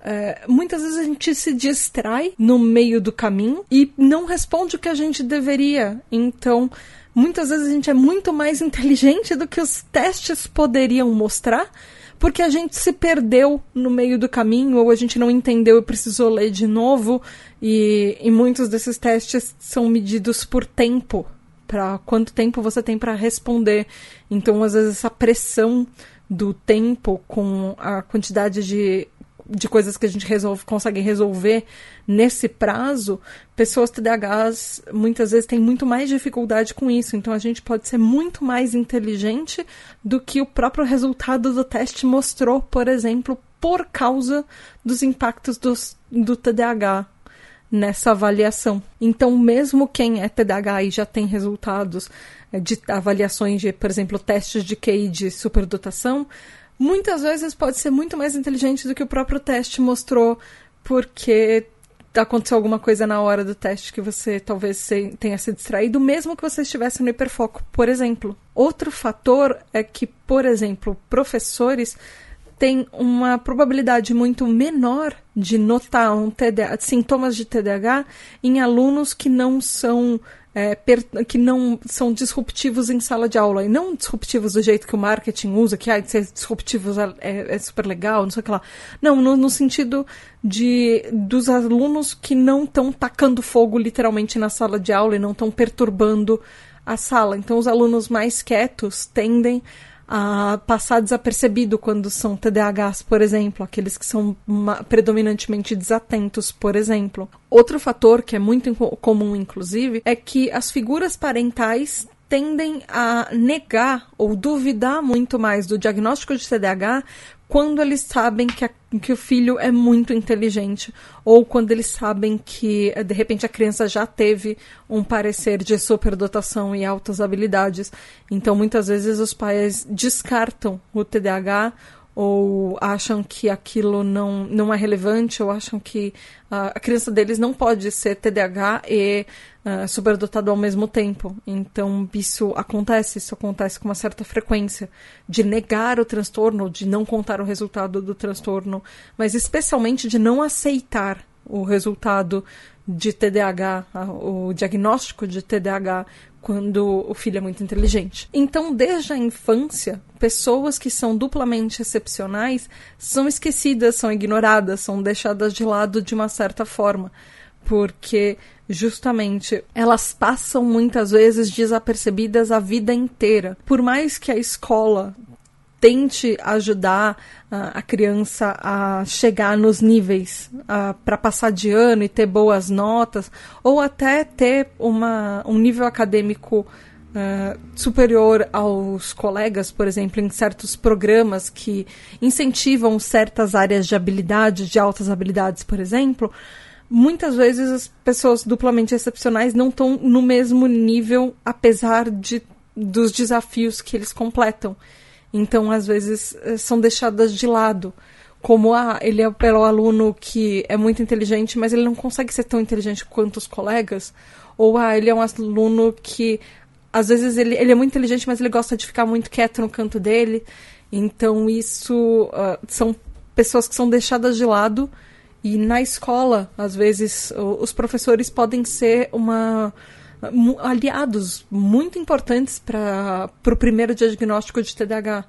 é, muitas vezes a gente se distrai no meio do caminho e não responde o que a gente deveria. Então, muitas vezes a gente é muito mais <laughs> inteligente do que os testes poderiam mostrar porque a gente se perdeu no meio do caminho ou a gente não entendeu e precisou ler de novo. E, e muitos desses testes são medidos por tempo, para quanto tempo você tem para responder. Então, às vezes, essa pressão do tempo com a quantidade de de coisas que a gente resolve, consegue resolver nesse prazo, pessoas TDAHs muitas vezes têm muito mais dificuldade com isso. Então a gente pode ser muito mais inteligente do que o próprio resultado do teste mostrou, por exemplo, por causa dos impactos dos, do TDAH nessa avaliação. Então, mesmo quem é TDAH e já tem resultados eh, de avaliações de, por exemplo, testes de QI de superdotação, muitas vezes pode ser muito mais inteligente do que o próprio teste mostrou, porque aconteceu alguma coisa na hora do teste que você talvez tenha se distraído, mesmo que você estivesse no hiperfoco, por exemplo. Outro fator é que, por exemplo, professores têm uma probabilidade muito menor de notar um TDAH, sintomas de TDAH em alunos que não são é, que não são disruptivos em sala de aula. E não disruptivos do jeito que o marketing usa, que ah, ser disruptivos é, é, é super legal, não sei o que lá. Não, no, no sentido de dos alunos que não estão tacando fogo literalmente na sala de aula e não estão perturbando a sala. Então, os alunos mais quietos tendem a passar desapercebido quando são TDAHs, por exemplo, aqueles que são predominantemente desatentos, por exemplo. Outro fator que é muito comum, inclusive, é que as figuras parentais tendem a negar ou duvidar muito mais do diagnóstico de TDAH quando eles sabem que, a, que o filho é muito inteligente ou quando eles sabem que de repente a criança já teve um parecer de superdotação e altas habilidades. Então muitas vezes os pais descartam o TDAH ou acham que aquilo não, não é relevante, ou acham que uh, a criança deles não pode ser TDAH e uh, superdotado ao mesmo tempo. Então, isso acontece, isso acontece com uma certa frequência, de negar o transtorno, de não contar o resultado do transtorno, mas especialmente de não aceitar o resultado de TDAH, o diagnóstico de TDAH quando o filho é muito inteligente. Então, desde a infância, pessoas que são duplamente excepcionais são esquecidas, são ignoradas, são deixadas de lado de uma certa forma, porque justamente elas passam muitas vezes desapercebidas a vida inteira. Por mais que a escola tente ajudar uh, a criança a chegar nos níveis uh, para passar de ano e ter boas notas, ou até ter uma, um nível acadêmico Uh, superior aos colegas, por exemplo, em certos programas que incentivam certas áreas de habilidade, de altas habilidades, por exemplo, muitas vezes as pessoas duplamente excepcionais não estão no mesmo nível, apesar de, dos desafios que eles completam. Então, às vezes, eh, são deixadas de lado. Como, ah, ele é o aluno que é muito inteligente, mas ele não consegue ser tão inteligente quanto os colegas. Ou, ah, ele é um aluno que, às vezes, ele, ele é muito inteligente, mas ele gosta de ficar muito quieto no canto dele. Então, isso uh, são pessoas que são deixadas de lado. E na escola, às vezes, os professores podem ser uma aliados muito importantes para o primeiro diagnóstico de TDAH,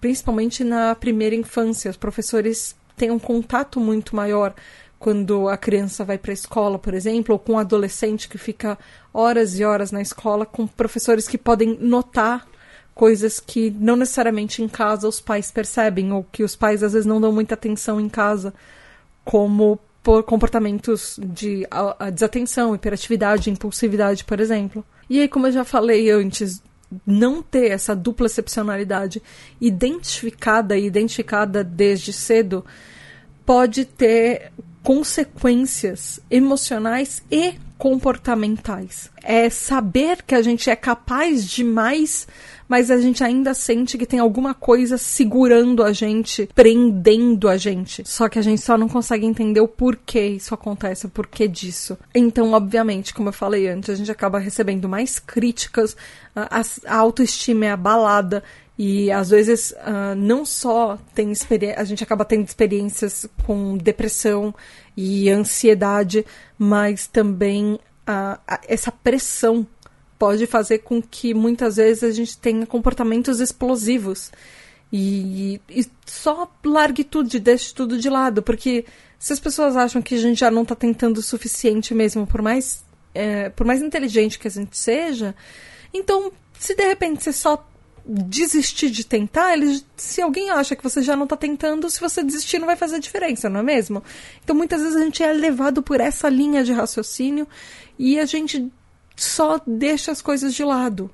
principalmente na primeira infância. Os professores têm um contato muito maior quando a criança vai para a escola, por exemplo, ou com um adolescente que fica horas e horas na escola, com professores que podem notar coisas que não necessariamente em casa os pais percebem, ou que os pais às vezes não dão muita atenção em casa, como por comportamentos de desatenção, hiperatividade, impulsividade, por exemplo. E aí, como eu já falei antes, não ter essa dupla excepcionalidade identificada e identificada desde cedo pode ter consequências emocionais e comportamentais. É saber que a gente é capaz de mais, mas a gente ainda sente que tem alguma coisa segurando a gente, prendendo a gente. Só que a gente só não consegue entender o porquê isso acontece, o porquê disso. Então, obviamente, como eu falei antes, a gente acaba recebendo mais críticas, a, autoestima é abalada. E às vezes uh, não só tem a gente acaba tendo experiências com depressão e ansiedade, mas também a, essa pressão pode fazer com que muitas vezes a gente tenha comportamentos explosivos. E, e só largue tudo, deixe tudo de lado, porque se as pessoas acham que a gente já não está tentando o suficiente mesmo, por mais, é, por mais inteligente que a gente seja, então se de repente você só desistir de tentar, eles, se alguém acha que você já não está tentando, se você desistir não vai fazer diferença, não é mesmo? Então muitas vezes a gente é levado por essa linha de raciocínio e a gente só deixa as coisas de lado.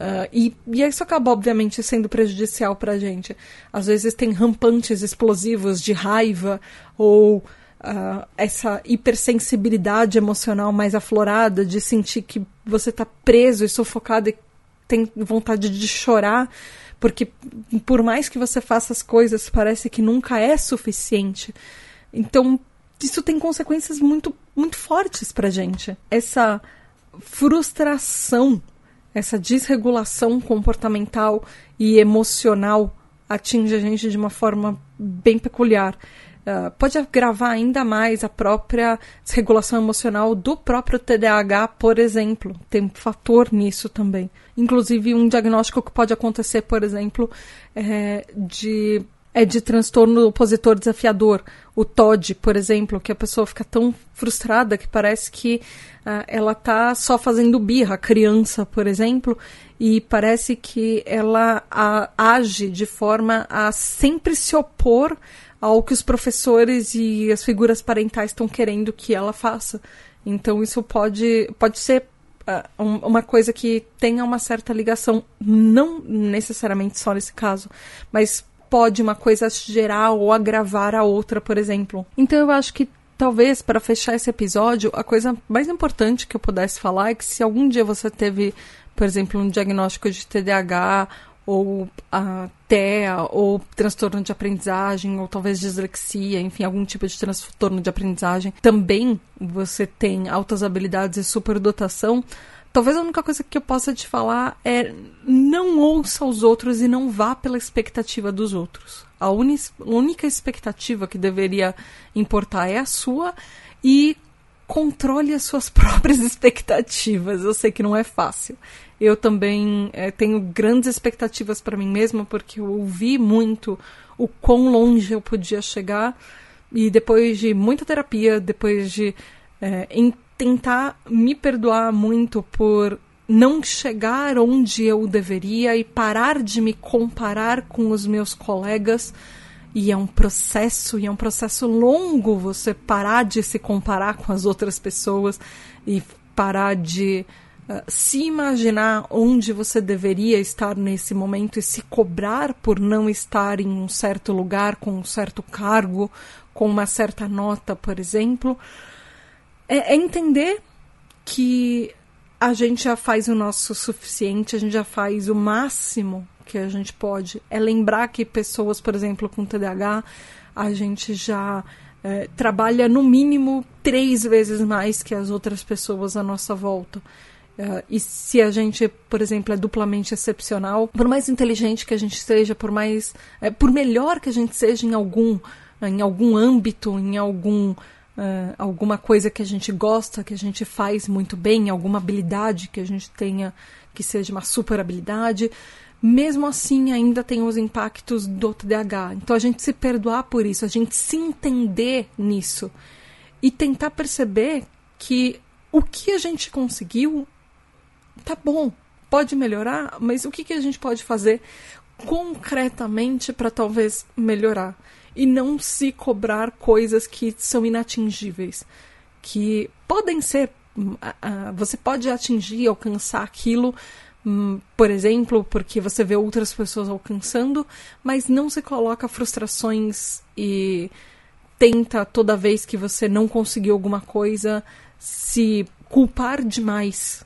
Uh, e, e isso acaba, obviamente, sendo prejudicial para a gente. Às vezes tem rampantes explosivos de raiva ou uh, essa hipersensibilidade emocional mais aflorada de sentir que você está preso e sufocado e tem vontade de chorar, porque por mais que você faça as coisas, parece que nunca é suficiente. Então, isso tem consequências muito, muito fortes pra gente. Essa frustração, essa desregulação comportamental e emocional atinge a gente de uma forma bem peculiar. Uh, pode agravar ainda mais a própria desregulação emocional do próprio TDAH, por exemplo. Tem um fator nisso também. Inclusive, um diagnóstico que pode acontecer, por exemplo, é de, é de transtorno opositor desafiador. O TOD, por exemplo, que a pessoa fica tão frustrada que parece que uh, ela está só fazendo birra, criança, por exemplo, e parece que ela a, age de forma a sempre se opor ao que os professores e as figuras parentais estão querendo que ela faça. Então isso pode, pode ser uh, um, uma coisa que tenha uma certa ligação, não necessariamente só nesse caso, mas pode uma coisa gerar ou agravar a outra, por exemplo. Então eu acho que talvez para fechar esse episódio, a coisa mais importante que eu pudesse falar é que se algum dia você teve, por exemplo, um diagnóstico de TDAH ou a TEA, ou transtorno de aprendizagem, ou talvez dislexia, enfim, algum tipo de transtorno de aprendizagem, também você tem altas habilidades e superdotação, talvez a única coisa que eu possa te falar é não ouça os outros e não vá pela expectativa dos outros. A única expectativa que deveria importar é a sua e controle as suas <laughs> próprias expectativas. Eu sei que não é fácil. Eu também é, tenho grandes expectativas para mim mesma, porque eu ouvi muito o quão longe eu podia chegar. E depois de muita terapia, depois de é, tentar me perdoar muito por não chegar onde eu deveria e parar de me comparar com os meus colegas. E é um processo, e é um processo longo você parar de se comparar com as outras pessoas e parar de ah, se imaginar onde você deveria estar nesse momento e se cobrar por não estar em um certo lugar, com um certo cargo, com uma certa nota, por exemplo, é, é entender que a gente já faz o nosso suficiente, a gente já faz o máximo que a gente pode. É lembrar que pessoas, por exemplo, com TDAH, a gente já é, trabalha no mínimo três vezes mais que as outras pessoas à nossa volta. Uh, e se a gente, por exemplo, é duplamente excepcional, por mais inteligente que a gente seja, por mais, é, por melhor que a gente seja em algum, em algum âmbito, em algum, uh, alguma coisa que a gente gosta, que a gente faz muito bem, alguma habilidade que a gente tenha que seja uma super habilidade, mesmo assim ainda tem os impactos do TDAH. Então a gente se perdoar por isso, a gente se entender nisso e tentar perceber que o que a gente conseguiu tá bom, pode melhorar, mas o que, que a gente pode fazer concretamente para talvez melhorar? E não se cobrar coisas que são inatingíveis, que podem ser. Uh, você pode atingir, alcançar aquilo, um, por exemplo, porque você vê outras pessoas alcançando, mas não se coloca frustrações e tenta toda vez que você não conseguiu alguma coisa se culpar demais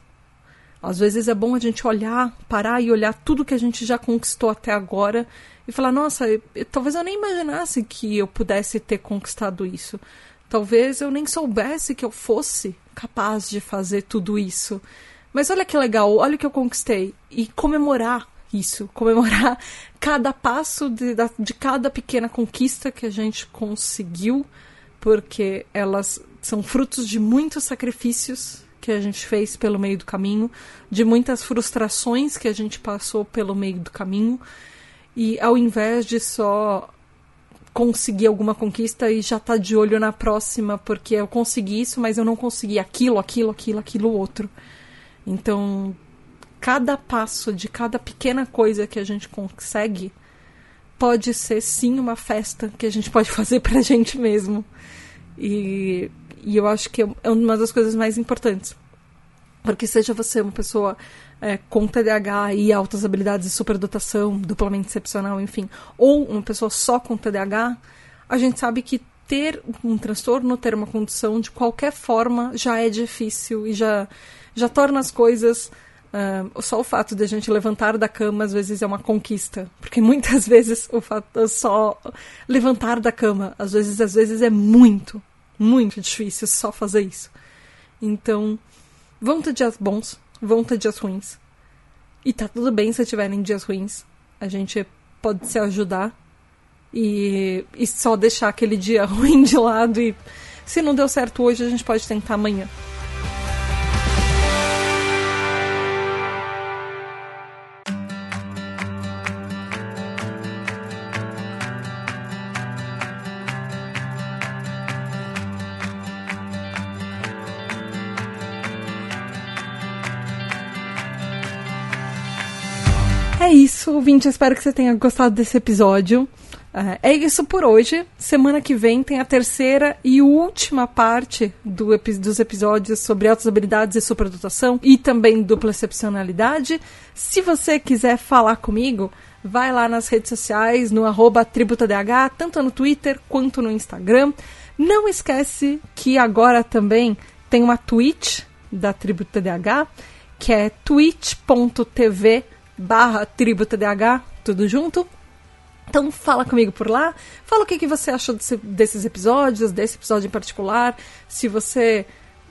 às vezes é bom a gente olhar, parar e olhar tudo que a gente já conquistou até agora e falar: nossa, eu, talvez eu nem imaginasse que eu pudesse ter conquistado isso. Talvez eu nem soubesse que eu fosse capaz de fazer tudo isso. Mas olha que legal, olha o que eu conquistei. E comemorar isso, <laughs> comemorar cada passo de, de cada pequena conquista que a gente conseguiu, porque elas são frutos de muitos sacrifícios que a gente fez pelo meio do caminho, de muitas frustrações que a gente passou pelo meio do caminho, e ao invés de só conseguir alguma conquista e já tá de olho na próxima, porque eu consegui isso, mas eu não consegui aquilo, aquilo, aquilo, aquilo outro. Então, cada passo de cada pequena coisa que a gente consegue pode ser sim uma festa que a gente pode <laughs> fazer pra gente mesmo. E e eu acho que é uma das coisas mais importantes. Porque seja você uma pessoa é, com TDAH e altas habilidades de superdotação, duplamente excepcional, enfim, ou uma pessoa só com TDAH, a gente sabe que ter um transtorno, ter uma condição, de qualquer forma, já é difícil e já, já torna as coisas. Uh, só o fato de a gente levantar da cama às vezes é uma conquista, porque muitas <laughs> vezes o fato só levantar da cama, às vezes às vezes é muito, muito difícil só fazer isso. Então, vão ter dias bons, vão ter dias ruins. E tá tudo bem se tiverem dias ruins. A gente pode se ajudar e, e só deixar aquele dia <laughs> ruim de lado. E se não deu certo hoje, a gente pode tentar amanhã. Ouvinte. Espero que você tenha gostado desse episódio. É, é isso por hoje. Semana que vem tem a terceira e última parte do dos episódios sobre altas habilidades e superdotação e também dupla excepcionalidade. Se você quiser falar comigo, vai lá nas redes sociais, no tributadh, tanto no Twitter quanto no Instagram. Não esquece que agora também tem uma Twitch da Tributa DH, que é twitch.tv barra tribo TDAH, tudo junto. Então fala comigo por lá, fala o que, que você achou desse, desses episódios, desse episódio em particular, se você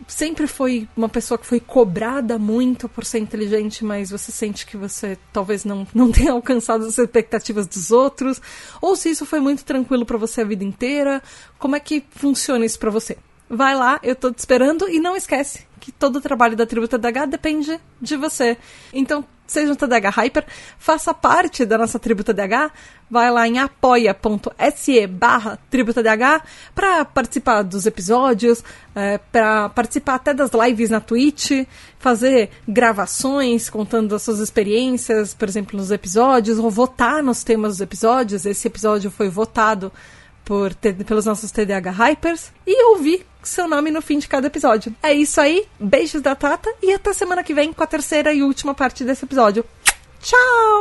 sempre foi uma pessoa que foi cobrada muito por ser inteligente, mas você sente que você talvez não, não tenha alcançado as expectativas dos outros, ou se isso foi muito tranquilo para você a vida inteira, como é que funciona isso para você? Vai lá, eu tô te esperando e não esquece que todo o trabalho da Tributa DH depende de você. Então, seja um TDH Hyper, faça parte da nossa Tributa DH, vai lá em apoia.se barra TributaDH para participar dos episódios, é, para participar até das lives na Twitch, fazer gravações contando as suas experiências, por exemplo, nos episódios, ou votar nos temas dos episódios. Esse episódio foi votado por, pelos nossos TDH Hypers e ouvir seu nome no fim de cada episódio. É isso aí, beijos da Tata e até semana que vem com a terceira e última parte desse episódio. Tchau!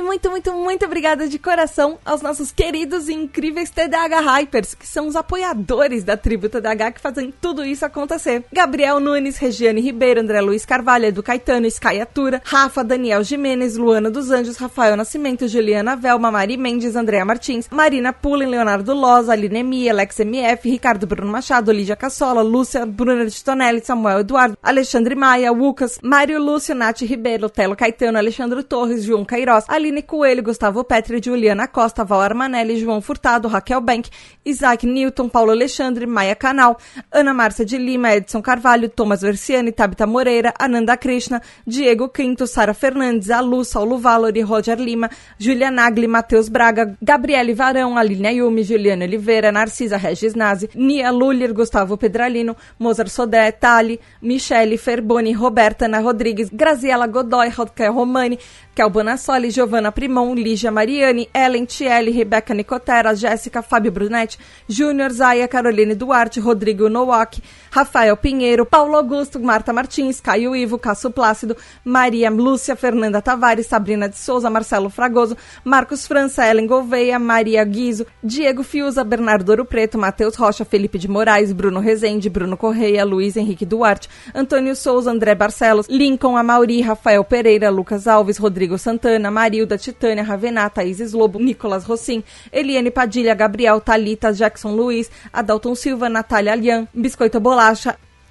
E muito, muito, muito obrigada de coração aos nossos queridos e incríveis TDH Hypers, que são os apoiadores da tribo TDH que fazem tudo isso acontecer. Gabriel Nunes, Regiane Ribeiro, André Luiz Carvalho, Edu Caetano, Sky Atura, Rafa, Daniel Jimenez, Luana dos Anjos, Rafael Nascimento, Juliana Velma, Mari Mendes, Andréa Martins, Marina Pullen, Leonardo Loz, Aline Emi, Alex MF, Ricardo Bruno Machado, Lídia Cassola, Lúcia, Bruna de Tonelli, Samuel Eduardo, Alexandre Maia, Lucas, Mário Lúcio, Nath Ribeiro, Telo Caetano, Alexandre Torres, João Cairós, Ali Aline Coelho, Gustavo Petri, Juliana Costa, Val Armanelli, João Furtado, Raquel Bank, Isaac Newton, Paulo Alexandre, Maia Canal, Ana Márcia de Lima, Edson Carvalho, Thomas Versiani, Tabita Moreira, Ananda Krishna, Diego Quinto, Sara Fernandes, Alu, Saulo Valori, Roger Lima, Julia Nagli, Matheus Braga, Gabriele Varão, Aline Ayumi, Juliana Oliveira, Narcisa Regis Nazi, Nia Luller, Gustavo Pedralino, Mozart Sodé, Tali, Michele Ferboni, Roberta Ana Rodrigues, Graziela Godoy, Raquel Romani, Kel Bonassoli, Giovanna Primon, Lígia Mariani, Ellen Tielli, Rebeca Nicotera, Jéssica, Fábio Brunetti, Júnior Zaya, Caroline Duarte, Rodrigo Nowak, Rafael Pinheiro, Paulo Augusto, Marta Martins, Caio Ivo, Cássio Plácido, Maria Lúcia, Fernanda Tavares, Sabrina de Souza, Marcelo Fragoso, Marcos França, Ellen Gouveia, Maria Guizo, Diego Fiuza, Bernardo Ouro Preto, Matheus Rocha, Felipe de Moraes, Bruno Rezende, Bruno Correia, Luiz Henrique Duarte, Antônio Souza, André Barcelos, Lincoln Amauri, Rafael Pereira, Lucas Alves, Rodrigo Santana, Marilda, Titânia, Ravenata, Thaís Lobo, Nicolas Rossim, Eliane Padilha, Gabriel, Talita, Jackson Luiz, Adalton Silva, Natália Alian, Biscoito Bolacha,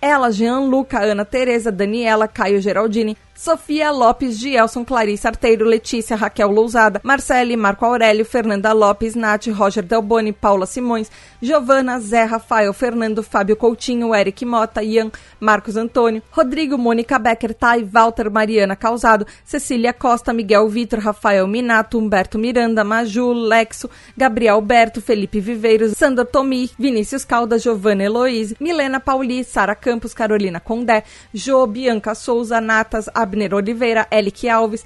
ela, Jean Luca, Ana Tereza, Daniela, Caio Geraldini, Sofia Lopes, Gielson, Clarice Arteiro, Letícia, Raquel Lousada, Marcele, Marco Aurélio, Fernanda Lopes, Nath, Roger Delboni, Paula Simões, Giovana, Zé, Rafael, Fernando, Fábio Coutinho, Eric Mota, Ian, Marcos Antônio, Rodrigo, Mônica Becker, Tai, Walter, Mariana Causado, Cecília Costa, Miguel Vitor, Rafael Minato, Humberto Miranda, Maju, Lexo, Gabriel Alberto, Felipe Viveiros, Sandra Tomi, Vinícius Caldas, Giovanna Heloise, Milena Pauli, Sara Campos, Carolina Condé, Jo, Bianca Souza, Natas, Abner Oliveira, Elique Alves,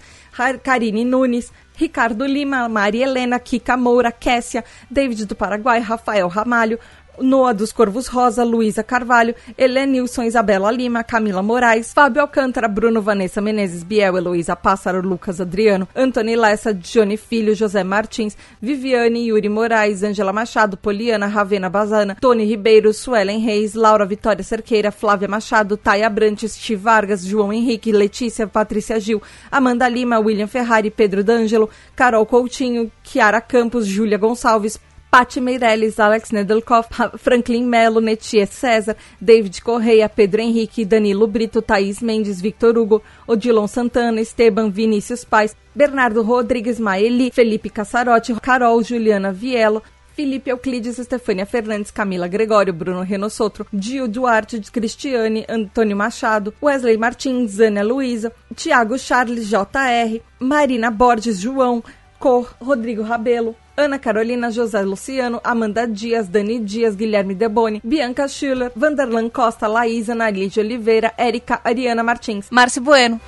Karine Nunes, Ricardo Lima, Maria Helena, Kika Moura, Kessia, David do Paraguai, Rafael Ramalho, Noa dos Corvos Rosa, Luísa Carvalho, Helenilson, Isabela Lima, Camila Moraes, Fábio Alcântara, Bruno Vanessa Menezes, Biel, Heloísa Pássaro, Lucas Adriano, Antony Lessa, Johnny Filho, José Martins, Viviane, Yuri Moraes, Ângela Machado, Poliana, Ravena Bazana, Tony Ribeiro, Suelen Reis, Laura Vitória Cerqueira, Flávia Machado, Thay Abrantes, Ti Vargas, João Henrique, Letícia, Patrícia Gil, Amanda Lima, William Ferrari, Pedro D'Angelo, Carol Coutinho, Kiara Campos, Júlia Gonçalves, Pati Meirelles, Alex Nedelkoff, Franklin Melo, Netia César, David Correia, Pedro Henrique, Danilo Brito, Thaís Mendes, Victor Hugo, Odilon Santana, Esteban Vinícius Pais, Bernardo Rodrigues Maeli, Felipe Cassarotti, Carol Juliana Vielo, Felipe Euclides, Estefânia Fernandes, Camila Gregório, Bruno Renosotro, Dio Duarte, Cristiane, Antônio Machado, Wesley Martins, Ana Luiza, Tiago Charles, JR, Marina Borges, João, Cor, Rodrigo Rabelo, Ana Carolina, José Luciano, Amanda Dias, Dani Dias, Guilherme Deboni, Bianca Schiller, Vanderlan Costa, Laís, Ana Oliveira, Érica, Ariana Martins, Márcio Bueno.